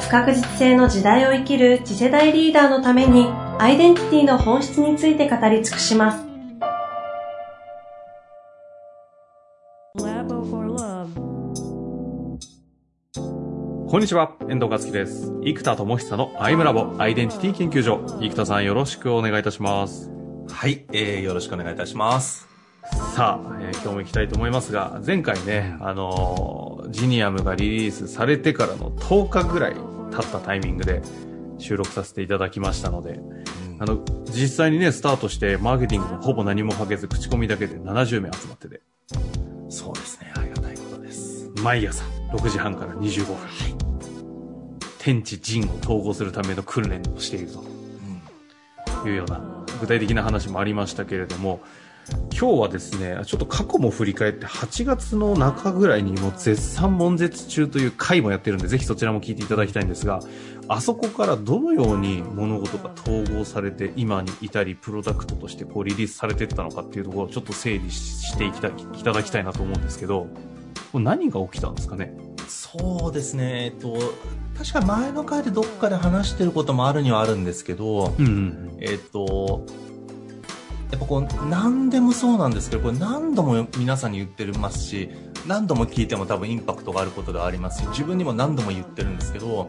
不確実性の時代を生きる次世代リーダーのためにアイデンティティの本質について語り尽くします Labo for Love こんにちは、遠藤和樹です。生田智久のアイムラボアイデンティティ研究所。生田さんよろしくお願いいたします。はい、えー、よろしくお願いいたします。さあ、えー今日も行きたいと思いますが、前回ね、あのージニアムがリリースされてからの10日ぐらい経ったタイミングで収録させていただきましたので、あの、実際にね、スタートして、マーケティングもほぼ何もかけず、口コミだけで70名集まってて、そうですね、ありがたいことです。毎朝6時半から25分、天地人を統合するための訓練をしていると。いうような具体的な話もありましたけれども、今日はですね、ちょっと過去も振り返って8月の中ぐらいにもう絶賛悶絶中という回もやってるんで、ぜひそちらも聞いていただきたいんですが、あそこからどのように物事が統合されて今に至りプロダクトとしてこうリリースされていったのかっていうところをちょっと整理していきたいいただきたいなと思うんですけど、何が起きたんですかね？そうですね、えっと、確か前の回でどっかで話してることもあるにはあるんですけど、うんうん。えっと、やっぱこう、何でもそうなんですけど、これ何度も皆さんに言ってますし、何度も聞いても多分インパクトがあることではありますし、自分にも何度も言ってるんですけど、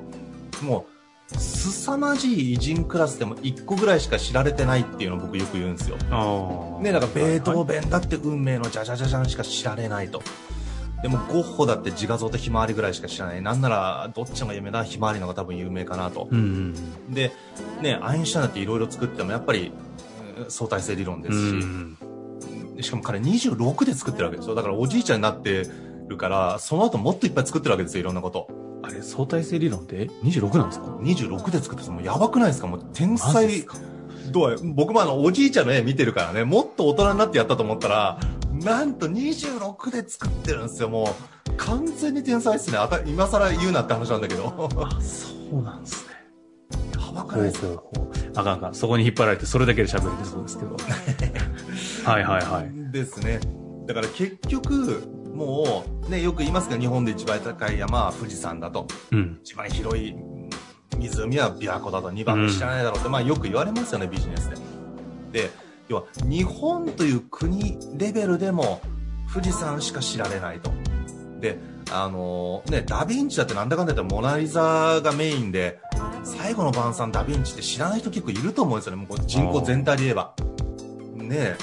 もう、凄まじい偉人クラスでも1個ぐらいしか知られてないっていうのを僕よく言うんですよ。ね、だからベートーベンだって運命のじゃじゃじゃじゃんしか知られないと。でもゴッホだって自画像とひまわりぐらいしか知らない。なんならどっちのが有名だひまわりのが多分有名かなと。うんうん。で、ね、アインシュタインだっていろいろ作ってもやっぱりうん相対性理論ですし、うんでしかも彼26で作ってるわけですよ。だからおじいちゃんになってるから、その後もっといっぱい作ってるわけですよ、いろんなこと。あれ、相対性理論って26なんですか？26で作ってるもうやばくないですか？もう天才どうや僕もあの、おじいちゃんの絵見てるからね、もっと大人になってやったと思ったら、なんと26で作ってるんですよ、もう。完全に天才っすね。あた今更言うなって話なんだけど。あ、そうなんですね。やばくないですか？あかんあかん。そこに引っ張られて、それだけで喋れてそうですけど。はいはいはい。ですね。だから結局、もう、ね、よく言いますが、日本で一番高い山は富士山だと。うん。一番広い湖は琵琶湖だと。2番目知らないだろうって、まあよく言われますよね、ビジネスで。で、要は、日本という国レベルでも、富士山しか知られないと。で、あのね、ダヴィンチだってなんだかんだ言ってモナリザがメインで、最後の晩餐ダヴィンチって知らない人結構いると思うんですよね、もう人口全体で言えば。ねえ。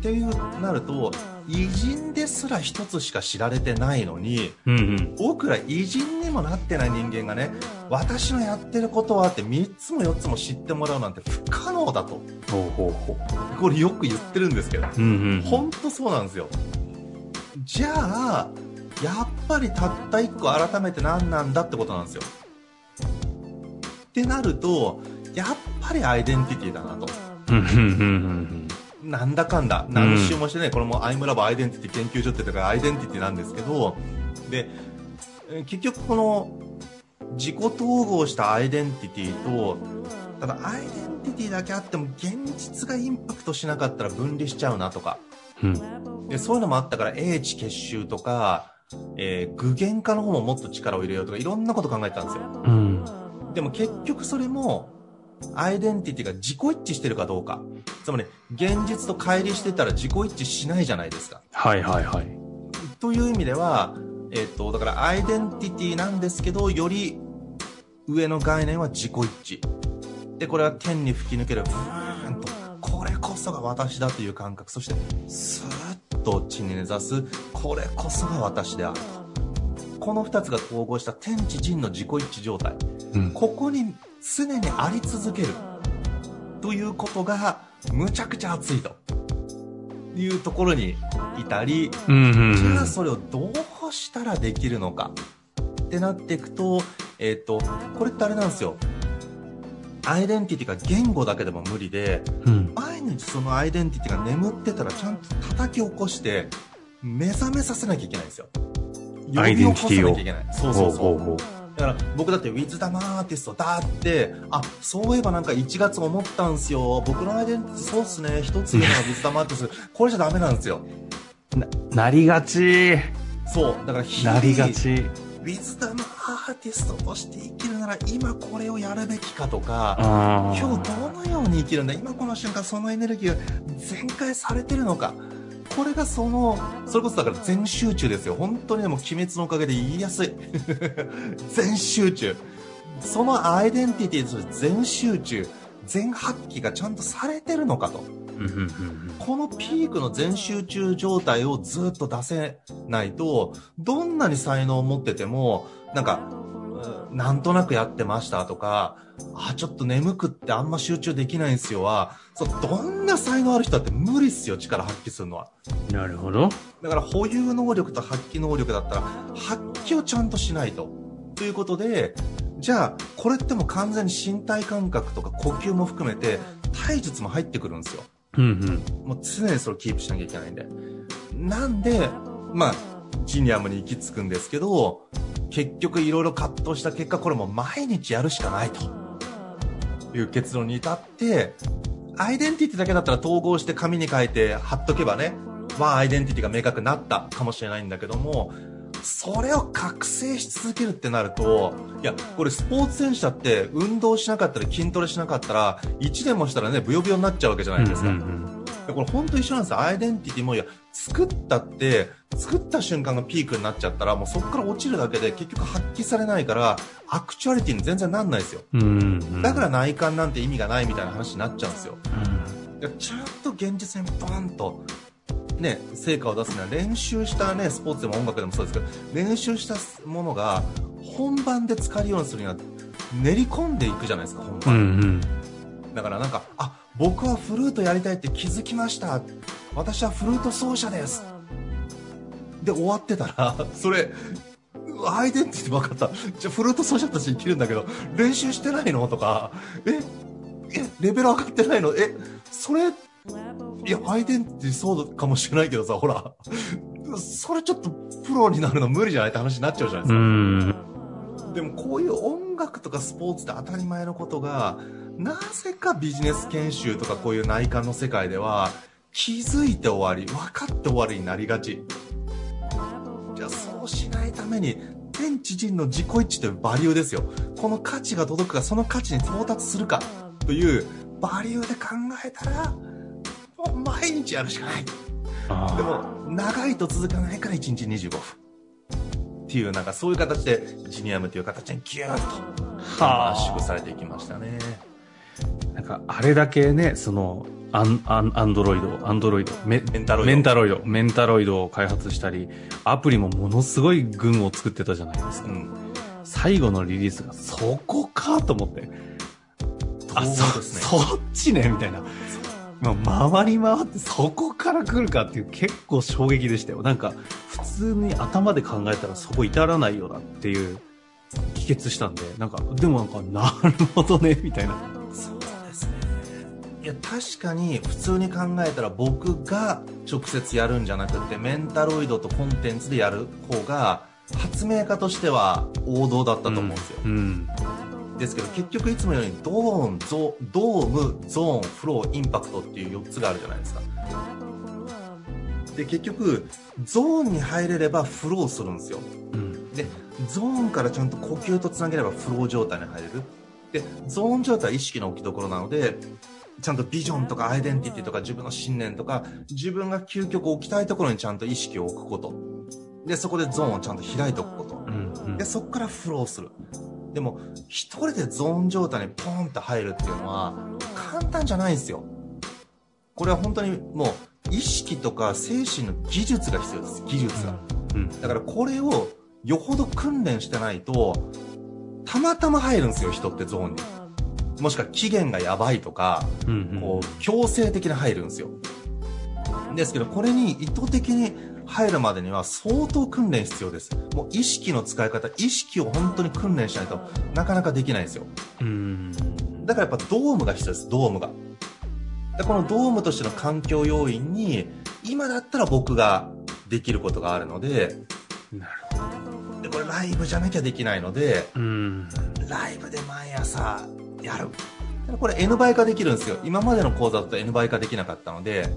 っていうなると、偉人ですら一つしか知られてないのに、うんうん。僕ら偉人にもなってない人間がね、私のやってることはって3つも4つも知ってもらうなんて不可能だと。ほうほうほこれよく言ってるんですけど。う。うんうん。本当そうなんですよ。じゃあ、やっぱりたった1個改めて何なんだってことなんですよ。ってなると、やっぱりアイデンティティだなと。うん。うん。うん。うん。なんだかんだ、何周もしてね、これもアイムラボアイデンティティ研究所って言ったからアイデンティティなんですけど、で、えー結局この自己統合したアイデンティティと、ただアイデンティティだけあっても現実がインパクトしなかったら分離しちゃうなとか、うん。でそういうのもあったから英知結集とか、えー具現化の方ももっと力を入れようとかいろんなこと考えてたんですよ。うん。でも結局それも、アイデンティティが自己一致してるかどうか。つまり、現実と乖離してたら自己一致しないじゃないですか。はいはいはい。という意味では、えっ、と、だからアイデンティティなんですけど、より上の概念は自己一致。で、これは天に吹き抜ける、ブーンと、これこそが私だという感覚。そして、スーッと地に根ざす、これこそが私であると。この二つが統合した天地人の自己一致状態。うん。ここに常にあり続けるということがむちゃくちゃ熱いというところにいたり、うんうんじゃあそれをどうしたらできるのかってなっていくと、えっ、と、これってあれなんですよ。アイデンティティが言語だけでも無理で、うん。毎日そのアイデンティティが眠ってたらちゃんと叩き起こして、目覚めさせなきゃいけないんですよ。アイデンティティを。そうそうそう。ほうほうほうだから僕だってウィズダムアーティストだって、あ、そういえばなんか1月思ったんすよ。僕のアイデンティティそうっすね。一つ言うのがウィズダムアーティスト。これじゃダメなんですよ。なりがち。そう。だから日々なりがち。ウィズダムアーティストとして生きるなら今これをやるべきかとか、あ今日どのように生きるんだ今この瞬間そのエネルギーが全開されてるのかこれがそのそれこそだから全集中ですよ。本当にでも鬼滅のおかげで言いやすい。全集中。そのアイデンティティとして全集中全発揮がちゃんとされてるのかと。このピークの全集中状態をずっと出せないと、どんなに才能を持ってても、なんか、うんなんとなくやってましたとか、あ、ちょっと眠くってあんま集中できないんすよは、そう、どんな才能ある人だって無理っすよ、力発揮するのは。うん。なるほど。だから保有能力と発揮能力だったら、発揮をちゃんとしないと。ということで、じゃあ、これってもう完全に身体感覚とか呼吸も含めて、体術も入ってくるんですよ。うんうん。もう常にそれをキープしなきゃいけないんで。なんで、まあ、ジニアムに行き着くんですけど、結局いろいろ葛藤した結果、これもう毎日やるしかないという結論に至って、アイデンティティだけだったら統合して紙に書いて貼っとけばね、まあアイデンティティが明確になったかもしれないんだけども、それを覚醒し続けるってなると、いや、これスポーツ選手だって運動しなかったり筋トレしなかったら、1年もしたらね、ブヨブヨになっちゃうわけじゃないですか。うんうんでこれ本当一緒なんですよ。アイデンティティも、いや、作ったって、作った瞬間がピークになっちゃったら、もうそこから落ちるだけで結局発揮されないから、アクチュアリティに全然なんないですよ。うん。うんうん。だから内観なんて意味がないみたいな話になっちゃうんですよ。うんちゃんと現実にバンと、ね、成果を出すには練習したね、スポーツでも音楽でもそうですけど、練習したものが本番で使えるようにするには練り込んでいくじゃないですか、本う番。んうん。だからなんか、あ、僕はフルートやりたいって気づきました。私はフルート奏者です。で、終わってたら、それ、アイデンティティ分かった。じゃあフルート奏者として生きるんだけど、練習してないの？とか、え、え、レベル上がってないの？え、それ、いや、アイデンティティそうかもしれないけどさ、ほら、それちょっとプロになるの無理じゃない？って話になっちゃうじゃないですうか。ん。でもこういう音楽とかスポーツって当たり前のことが、なぜかビジネス研修とかこういう内観の世界では、気づいて終わり、分かって終わりになりがち。じゃあそうしないために、天地人の自己一致というバリューですよ。この価値が届くか、その価値に到達するか、というバリューで考えたら、もう毎日やるしかない。あでも、長いと続かないから1日25分。っていう、なんかそういう形で、ジニアムという形にギューッとはあ圧縮されていきましたね。なんか、あれだけね、その、アン、アン、アンドロイド、アンドロイド、メメンタロイドメンタロイド、メンタロイドを開発したり、アプリもものすごい群を作ってたじゃないですか。うん。最後のリリースがそこかと思って。あ、統そ、そっちねみたいな。まあ、回り回ってそこから来るかっていう結構衝撃でしたよ。なんか、普通に頭で考えたらそこ至らないよなっていう、帰結したんで、なんか、でもなんか、なるほどね、みたいな。いや、確かに普通に考えたら僕が直接やるんじゃなくて、メンタロイドとコンテンツでやる方が、発明家としては王道だったと思うんですよ。うん。ですけど結局いつもようにドーンゾドームゾーンフローインパクトっていう4つがあるじゃないですかで結局ゾーンに入れればフローするんですようん。でゾーンからちゃんと呼吸とつなげればフロー状態に入れるでゾーン状態は意識の置きどころなのでちゃんとビジョンとかアイデンティティとか自分の信念とか自分が究極置きたいところにちゃんと意識を置くことでそこでゾーンをちゃんと開いておくことで、そこからフローする。でも、一人でゾーン状態にポンって入るっていうのは、簡単じゃないんですよ。これは本当にもう、意識とか精神の技術が必要です。技術が。うん。だからこれを、よほど訓練してないと、たまたま入るんですよ、人ってゾーンに。もしくは期限がやばいとか、うん。こう、強制的に入るんですよ。ですけど、これに意図的に入るまでには相当訓練必要です。もう意識の使い方、意識を本当に訓練しないとなかなかできないんですよ。うん。だからやっぱドームが必要です、ドームが。でこのドームとしての環境要因に、今だったら僕ができることがあるので、なるほど。で、これライブじゃなきゃできないので、うん。ライブで毎朝やる。これ N 倍化できるんですよ。今までの講座だと N 倍化できなかったので、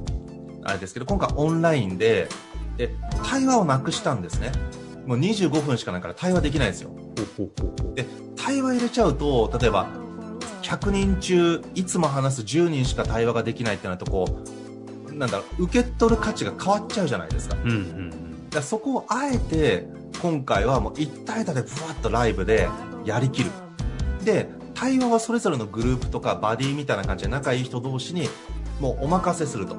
あれですけど、今回オンラインで、で、対話をなくしたんですね。もう25分しかないから対話できないんですよ。で、対話入れちゃうと、例えば、100人中、いつも話す10人しか対話ができないってなると、こう、なんだろう、受け取る価値が変わっちゃうじゃないですか。うんうんだからそこをあえて、今回はもう1対1でブワッとライブでやりきる。で、対話はそれぞれのグループとかバディみたいな感じで仲いい人同士にもうお任せすると。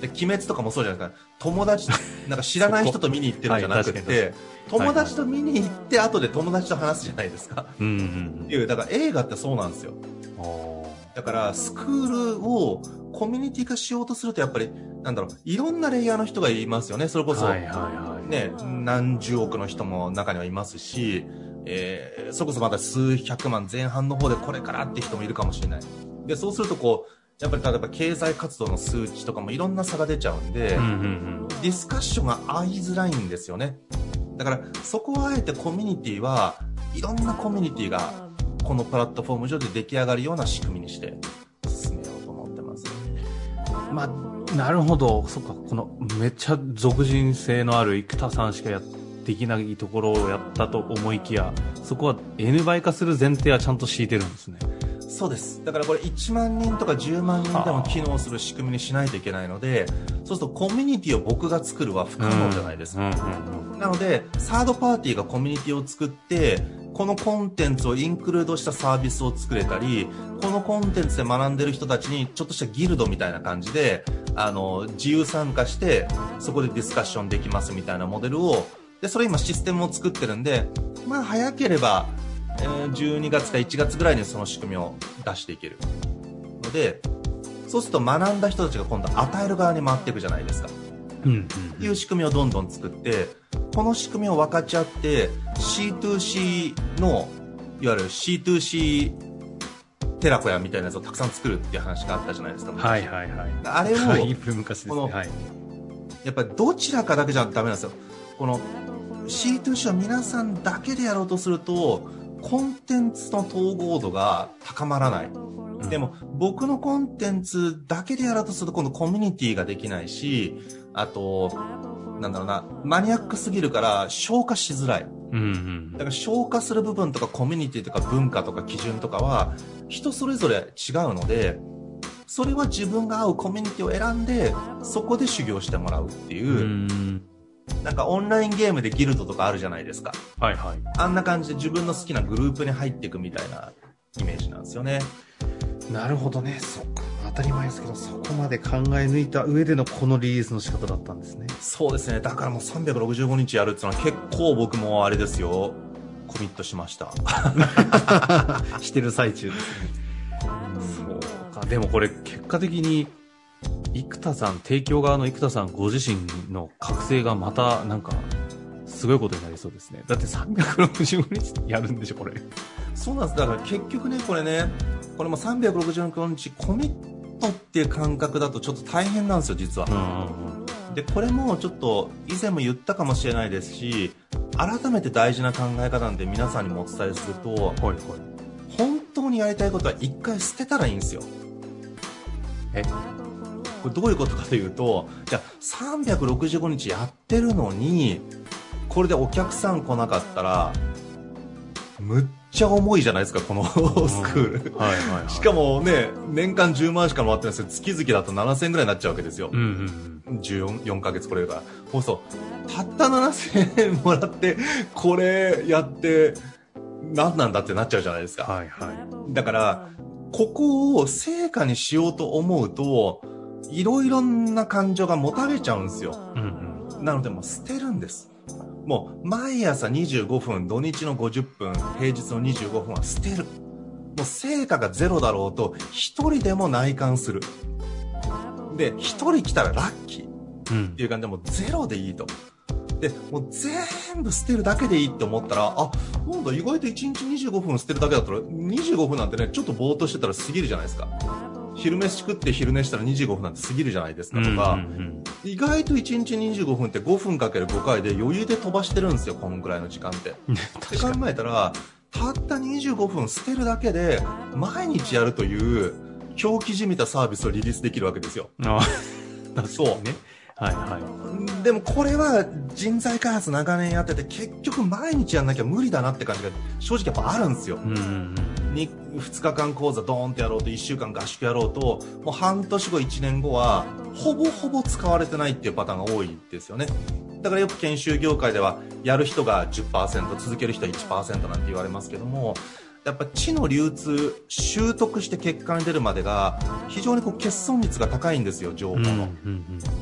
で、鬼滅とかもそうじゃないですか。友達、なんか知らない人と見に行ってるんじゃなくて、友達と見に行って後で友達と話すじゃないですか。うん。うんっていう、だから映画ってそうなんですよ。だから、スクールをコミュニティ化しようとすると、やっぱり、なんだろう、いろんなレイヤーの人がいますよね。それこそ、あ。はいはいはい。ね、何十億の人も中にはいますし、えー、それこそまだ数百万前半の方でこれからって人もいるかもしれない。で、そうするとこう、やっぱり例えば経済活動の数値とかもいろんな差が出ちゃうんで、うんうんディスカッションが合いづらいんですよね。だから、そこはあえてコミュニティは、いろんなコミュニティが、このプラットフォーム上で出来上がるような仕組みにして、進めようと思ってます。うん。まあ、なるほど。そっか、この、めっちゃ俗人性のある生田さんしかや、できないところをやったと思いきや、そこは N 倍化する前提はちゃんと敷いてるんですね。そうです。だからこれ1万人とか10万人でも機能する仕組みにしないといけないので、そうするとコミュニティを僕が作るは不可能じゃないですか。なので、サードパーティーがコミュニティを作って、このコンテンツをインクルードしたサービスを作れたり、このコンテンツで学んでる人たちにちょっとしたギルドみたいな感じで、あの、自由参加して、そこでディスカッションできますみたいなモデルを、で、それ今システムを作ってるんで、まあ早ければ、えー12月か1月ぐらいにその仕組みを出していける。ので、そうすると学んだ人たちが今度与える側に回っていくじゃないですか。うんうんっていう仕組みをどんどん作って、この仕組みを分かち合って、C2C の、いわゆる C2C 寺子屋みたいなやつをたくさん作るっていう話があったじゃないですか。はいはいはい。あれを、だい。このはい。やっぱりどちらかだけじゃダメなんですよ。この C2C を皆さんだけでやろうとすると、コンテンツの統合度が高まらない。でも、僕のコンテンツだけでやろうとすると、今度コミュニティができないし、あと、なんだろうな、マニアックすぎるから消化しづらい。うんうんだから消化する部分とかコミュニティとか文化とか基準とかは人それぞれ違うので、それは自分が合うコミュニティを選んで、そこで修行してもらうっていうう、ん。なんかオンラインゲームでギルドとかあるじゃないですか。はいはい。あんな感じで自分の好きなグループに入っていくみたいなイメージなんですよね。なるほどね。そっか。当たり前ですけど、そこまで考え抜いた上でのこのリリースの仕方だったんですね。そうですね。だからもう365日やるっていうのは結構僕もあれですよ。コミットしました。してる最中ですね。そうか。でもこれ、結果的に、生田さん、提供側の生田さんご自身の覚醒がまた、なんか、すごいことになりそうですね。だって365日やるんでしょ、これ。そうなんです。だから結局ね、これね、これも365日コミットっていう感覚だとちょっと大変なんですよ、実は。で、これもちょっと以前も言ったかもしれないですし、改めて大事な考え方なんで皆さんにもお伝えすると、はいはい。本当にやりたいことは一回捨てたらいいんですよ。え？これどういうことかというと、じゃあ365日やってるのに、これでお客さん来なかったら、むっちゃ重いじゃないですか、この スクール。はいはいはい。しかもね、年間10万しか回ってないですけど、月々だと7000円ぐらいになっちゃうわけですよ。うんうん14 4ヶ月これが。そうそう。たった7000円もらって、これやって、何なんだってなっちゃうじゃないですうん。か。はいはい。だから、ここを成果にしようと思うと、いろいろな感情が持たれちゃうんですよ。うんうん。なのでもう捨てるんです。もう毎朝25分、土日の50分、平日の25分は捨てる。もう成果がゼロだろうと、一人でも内観する。で、一人来たらラッキー。うんっていう感じでもうゼロでいいと。で、もう全部捨てるだけでいいって思ったら、あ、なんだ、意外と1日25分捨てるだけだったら、25分なんてね、ちょっとぼーっとしてたら過ぎるじゃないですか。昼飯食って昼寝したら25分なんて過ぎるじゃないですかとか、うんうん意外と1日25分って5分かける5回で余裕で飛ばしてるんですよ、このぐらいの時間って。うんって考えたら、たった25分捨てるだけで、毎日やるという、狂気じみたサービスをリリースできるわけですよ。ああ、そうね。はいはい。でもこれは人材開発長年やってて結局毎日やんなきゃ無理だなって感じが正直やっぱあるんですよ。うんうんに2日間講座ドーンってやろうと1週間合宿やろうともう半年後1年後はほぼほぼ使われてないっていうパターンが多いですよね。だからよく研修業界ではやる人が10%続ける人は1%なんて言われますけどもやっぱ知の流通習得して結果に出るまでが非常にこう欠損率が高いんですよ情報の。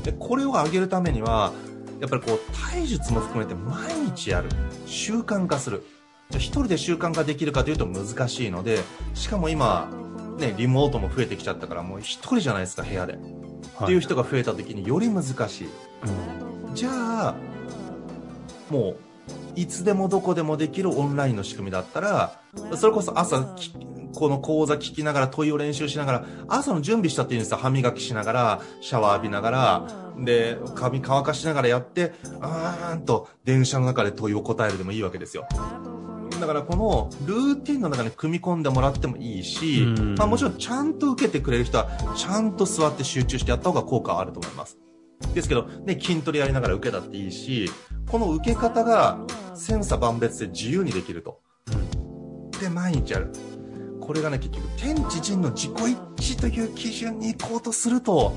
でこれを上げるためにはやっぱりこう体術も含めて毎日やる習慣化するじゃあ一人で習慣化できるかというと難しいのでしかも今ねリモートも増えてきちゃったからもう一人じゃないですか部屋で、っていう人が増えた時により難しい。うん。じゃあもういつでもどこでもできるオンラインの仕組みだったらそれこそ朝きこの講座聞きながら問いを練習しながら朝の準備したっていうんですよ。歯磨きしながらシャワー浴びながらで髪乾かしながらやってあーんと電車の中で問いを答えるでもいいわけですよだからこのルーティンの中に組み込んでもらってもいいし、うん。まあ、もちろんちゃんと受けてくれる人はちゃんと座って集中してやった方が効果はあると思います。ですけど、ね、筋トレやりながら受けたっていいしこの受け方が千差万別で自由にできると。で毎日やる。これがね結局天地人の自己一致という基準に行こうとすると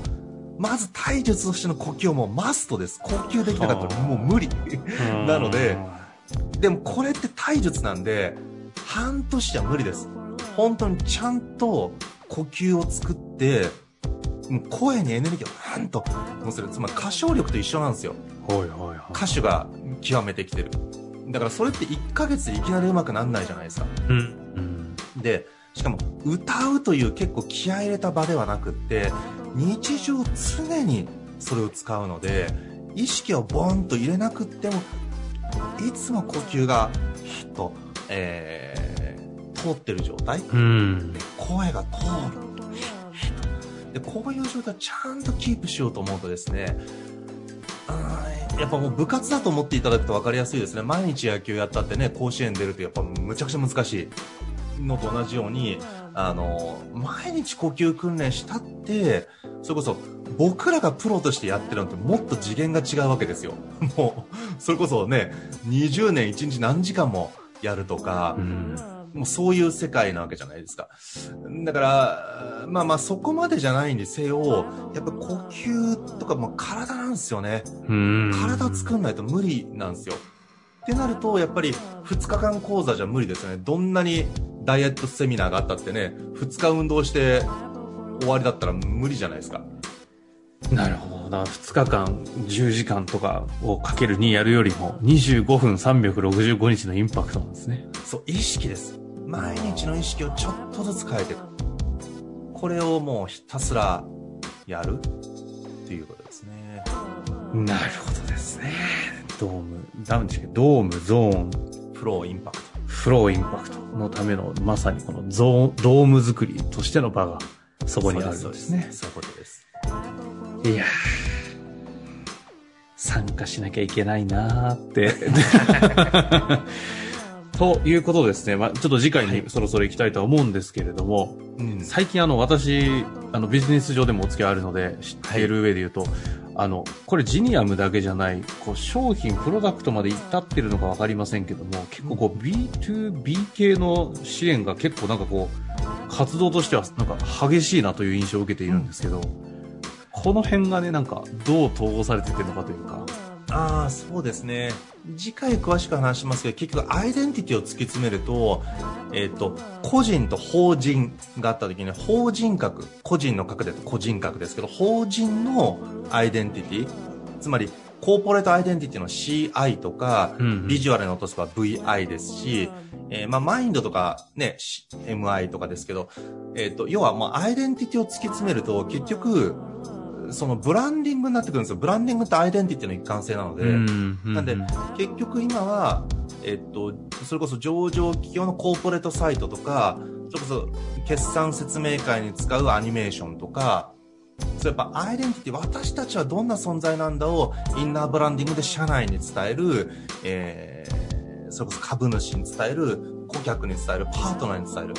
まず体術としての呼吸はもうマストです。呼吸できなかったらもう無理。なのででもこれって体術なんで半年じゃ無理です本当にちゃんと呼吸を作って声にエネルギーをなんと乗せるつまり歌唱力と一緒なんですよはいはいはい。歌手が極めてきてるだからそれって1ヶ月でいきなり上手くなんないじゃないですかうん。うん。でしかも歌うという結構気合い入れた場ではなくって日常常にそれを使うので意識をボンと入れなくってもいつも呼吸がヒッと、えー通ってる状態？うん。声が通る。でこういう状態をちゃんとキープしようと思うとですねやっぱもう部活だと思っていただくと分かりやすいですね。毎日野球やったってね甲子園出るとやっぱむちゃくちゃ難しいのと同じようにあの毎日呼吸訓練したってそれこそ僕らがプロとしてやってるのってもっと次元が違うわけですよ もうそれこそね20年1日何時間もやるとか、うん。もうそういう世界なわけじゃないですか。だから、まあまあそこまでじゃないにせよ、やっぱ呼吸とかもう体なんですよね。うん。体作んないと無理なんですよ。ってなると、やっぱり2日間講座じゃ無理ですよね。どんなにダイエットセミナーがあったってね、2日運動して終わりだったら無理じゃないですか。なるほど。だから2日間10時間とかをかける2やるよりも25分365日のインパクトなんですね。そう、意識です。毎日の意識をちょっとずつ変えていく。これをもうひたすらやるっていうことですね。なるほどですね。ドーム、ダウンでしたっけ？ドーム、ゾーン、フロー、インパクト。フローインパクトのためのまさにこのゾーン、ドーム作りとしての場がそこにあるんですね。そういうことです。いやー。参加しなきゃいけないなーって。ということですね。まあ、ちょっと次回にそろそろ行きたいとは思うんですけれども、うん。最近あの私、あのビジネス上でもお付き合いあるので知っている上で言うと、あの、これジニアムだけじゃない、こう商品、プロダクトまで至ってるのかわかりませんけども、結構こう B2B 系の支援が結構なんかこう、活動としてはなんか激しいなという印象を受けているんですけど、この辺がね、なんかどう統合されてってるのかというか、ああ、そうですね。次回詳しく話しますけど、結局アイデンティティを突き詰めると、えっ、と、個人と法人があった時に、法人格、個人の格で個人格ですけど、法人のアイデンティティ、つまり、コーポレートアイデンティティの CI とか、うんうんビジュアルに落とせば VI ですし、えーまあ、マインドとかね、し MI とかですけど、えっ、と、要はもうアイデンティティを突き詰めると、結局、そのブランディングになってくるんですよ。ブランディングってアイデンティティの一貫性なので、うんなんで結局今は、えっと、それこそ上場企業のコーポレートサイトとか、それこそ決算説明会に使うアニメーションとか、そうやっぱアイデンティティ、私たちはどんな存在なんだをインナーブランディングで社内に伝える、えー、それこそ株主に伝える、顧客に伝える、パートナーに伝える。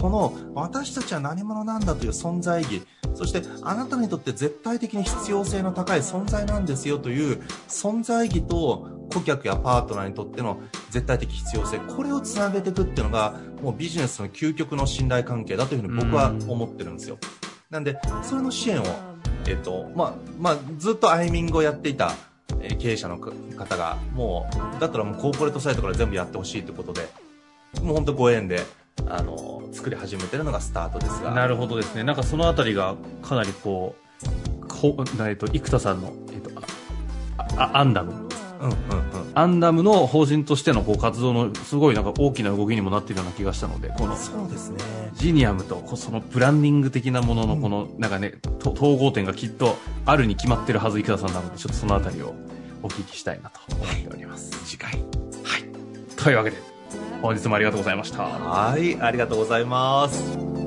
この私たちは何者なんだという存在意義、そしてあなたにとって絶対的に必要性の高い存在なんですよという存在意義と顧客やパートナーにとっての絶対的必要性、これをつなげていくっていうのがもうビジネスの究極の信頼関係だというふうに僕は思ってるんですよ。なんで、それの支援を、えっ、と、まあ、まあ、ずっとアイミングをやっていた、えー経営者のか方が、もう、だったらもうコーポレートサイトから全部やってほしいということで、もう本当ご縁で、あの、作り始めてるのがスタートですが。なるほどですね。なんかそのあたりがかなりこう、こえっと、生田さんの、えっと、ああアンダム。うんうんうん。アンダムの法人としてのこう活動のすごいなんか大きな動きにもなっているような気がしたので、このそうですね。ジニアムとそのブランディング的なもののこの、なんかね、と統合点がきっとあるに決まってるはず、生田さんなので、ちょっとそのあたりをお聞きしたいなと思っております。次回。はい。というわけで、本日もありがとうございました。はい、ありがとうございます。